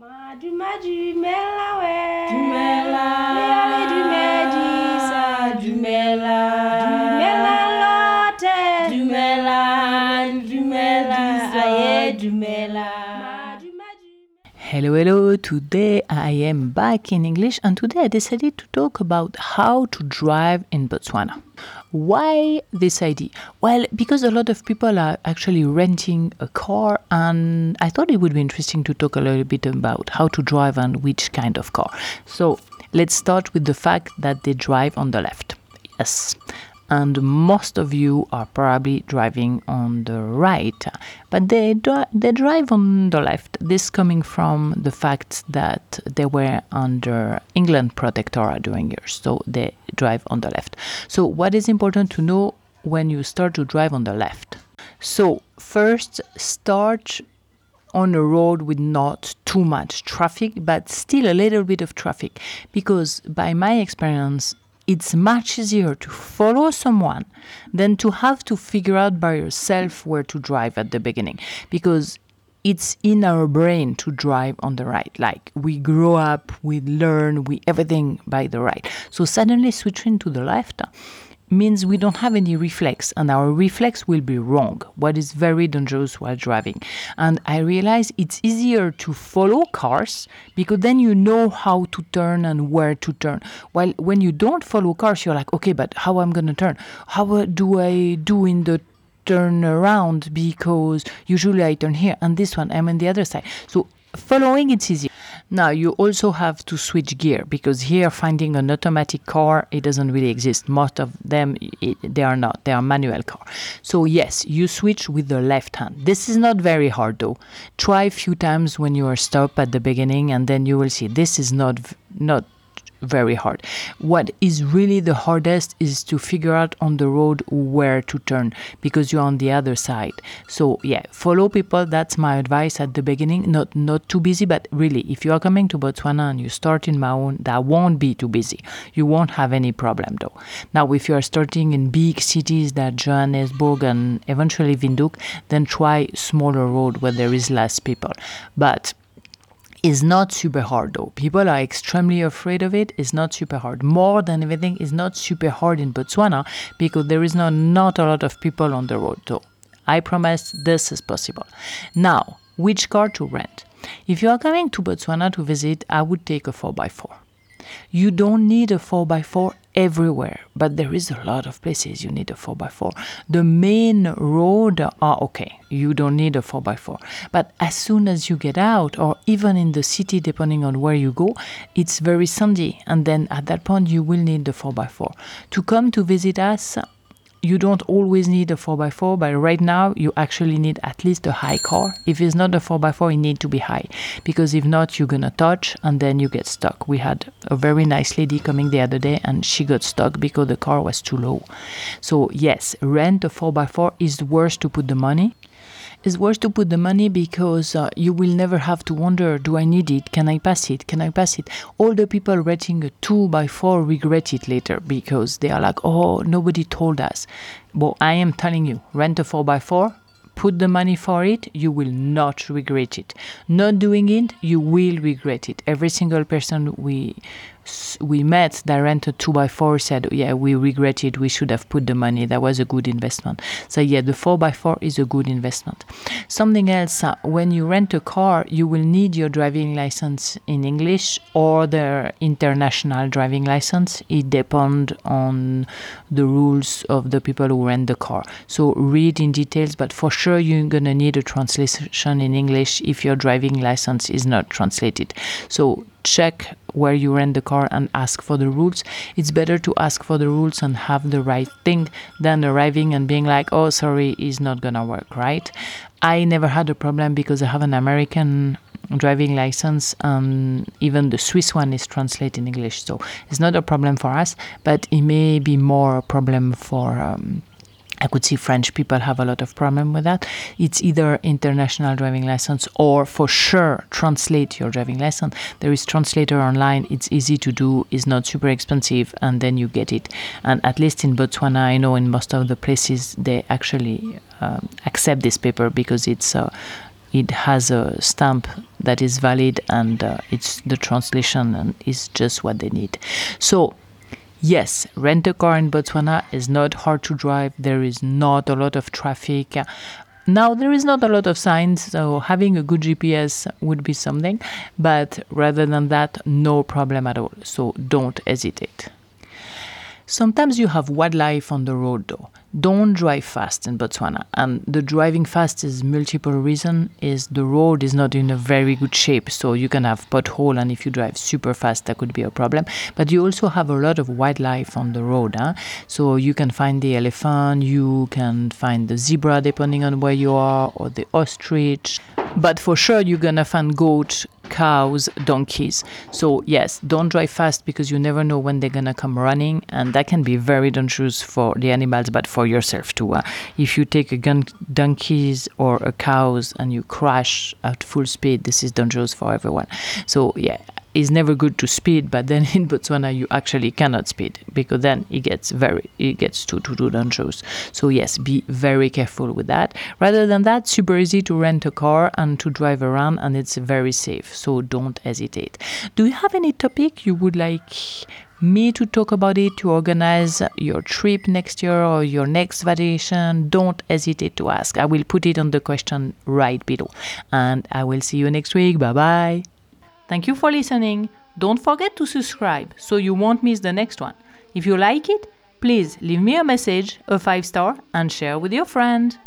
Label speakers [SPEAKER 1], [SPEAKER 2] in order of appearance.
[SPEAKER 1] Maduma dumela wɛ dumela yali dumɛ di sa dumela dumela Du dumela dumela a ye dumela
[SPEAKER 2] Hello, hello. Today I am back in English and today I decided to talk about how to drive in Botswana. Why this idea? Well, because a lot of people are actually renting a car and I thought it would be interesting to talk a little bit about how to drive and which kind of car. So, let's start with the fact that they drive on the left. Yes and most of you are probably driving on the right, but they they drive on the left. This coming from the fact that they were under England protectorate during years, so they drive on the left. So what is important to know when you start to drive on the left? So first start on a road with not too much traffic, but still a little bit of traffic, because by my experience it's much easier to follow someone than to have to figure out by yourself where to drive at the beginning because it's in our brain to drive on the right. Like we grow up we learn we everything by the right. So suddenly switching to the left means we don't have any reflex and our reflex will be wrong, what is very dangerous while driving. And I realize it's easier to follow cars because then you know how to turn and where to turn. While when you don't follow cars, you're like, okay, but how I'm going to turn? How uh, do I do in the turn around because usually I turn here and this one I'm on the other side. So following it's easy. Now you also have to switch gear because here finding an automatic car it doesn't really exist. Most of them it, they are not. They are manual car. So yes, you switch with the left hand. This is not very hard though. Try a few times when you are stopped at the beginning and then you will see this is not not very hard. What is really the hardest is to figure out on the road where to turn because you're on the other side. So yeah, follow people. That's my advice at the beginning. Not not too busy, but really, if you are coming to Botswana and you start in Maun, that won't be too busy. You won't have any problem though. Now, if you are starting in big cities that Johannesburg and eventually Windhoek, then try smaller road where there is less people. But is not super hard though. People are extremely afraid of it. It's not super hard. More than everything, it's not super hard in Botswana because there is not, not a lot of people on the road. though. I promise this is possible. Now, which car to rent? If you are coming to Botswana to visit, I would take a 4x4. You don't need a 4x4 everywhere, but there is a lot of places you need a 4x4. The main road are okay, you don't need a 4x4. But as soon as you get out, or even in the city, depending on where you go, it's very sandy, and then at that point, you will need the 4x4. To come to visit us, you don't always need a 4x4, but right now you actually need at least a high car. If it's not a 4x4, it needs to be high because if not, you're gonna touch and then you get stuck. We had a very nice lady coming the other day and she got stuck because the car was too low. So, yes, rent a 4x4 is worse to put the money it's worth to put the money because uh, you will never have to wonder do I need it? Can I pass it? Can I pass it? All the people renting a 2 by 4 regret it later because they are like, oh, nobody told us. But I am telling you, rent a 4 by 4 put the money for it, you will not regret it. Not doing it, you will regret it. Every single person we we met that rented 2x4 said, Yeah, we regret it. We should have put the money. That was a good investment. So, yeah, the 4x4 is a good investment. Something else, uh, when you rent a car, you will need your driving license in English or the international driving license. It depends on the rules of the people who rent the car. So, read in details, but for sure, you're to need a translation in English if your driving license is not translated. So, check where you rent the car and ask for the rules. It's better to ask for the rules and have the right thing than arriving and being like, oh, sorry, it's not gonna work, right? I never had a problem because I have an American driving license. Um, even the Swiss one is translated in English, so it's not a problem for us, but it may be more a problem for. Um, I could see French people have a lot of problem with that. It's either international driving license or for sure translate your driving license. There is translator online. It's easy to do. It's not super expensive, and then you get it. And at least in Botswana, I know in most of the places they actually um, accept this paper because it's. Uh, it has a stamp that is valid and uh, it's the translation and is just what they need. So yes, rent a car in Botswana is not hard to drive. There is not a lot of traffic. Now, there is not a lot of signs, so having a good GPS would be something, but rather than that, no problem at all. So don't hesitate. Sometimes you have wildlife on the road though. Don't drive fast in Botswana. And the driving fast is multiple reason is the road is not in a very good shape. So you can have pothole and if you drive super fast that could be a problem. But you also have a lot of wildlife on the road. Huh? So you can find the elephant, you can find the zebra depending on where you are, or the ostrich. But for sure you're gonna find goat, cows, donkeys. So, yes, don't drive fast because you never know when they're going to come running, and that can be very dangerous for the animals, but for yourself too. Uh, if you take a gun- donkeys or a cows and you crash at full speed, this is dangerous for everyone. So, yeah, it's never good to speed, but then in Botswana you actually cannot speed because then it gets very it gets too too, too dangerous. So yes, be very careful with that. Rather than that, super easy to rent a car and to drive around, and it's very safe. So don't hesitate. Do you have any topic you would like me to talk about it to organize your trip next year or your next vacation, don't hesitate to ask. I will put it on the question right below. And I will see you next week. Bye bye. Thank you for listening. Don't forget to subscribe so you won't miss the next one. If you like it, please leave me a message, a five star, and share with your friend.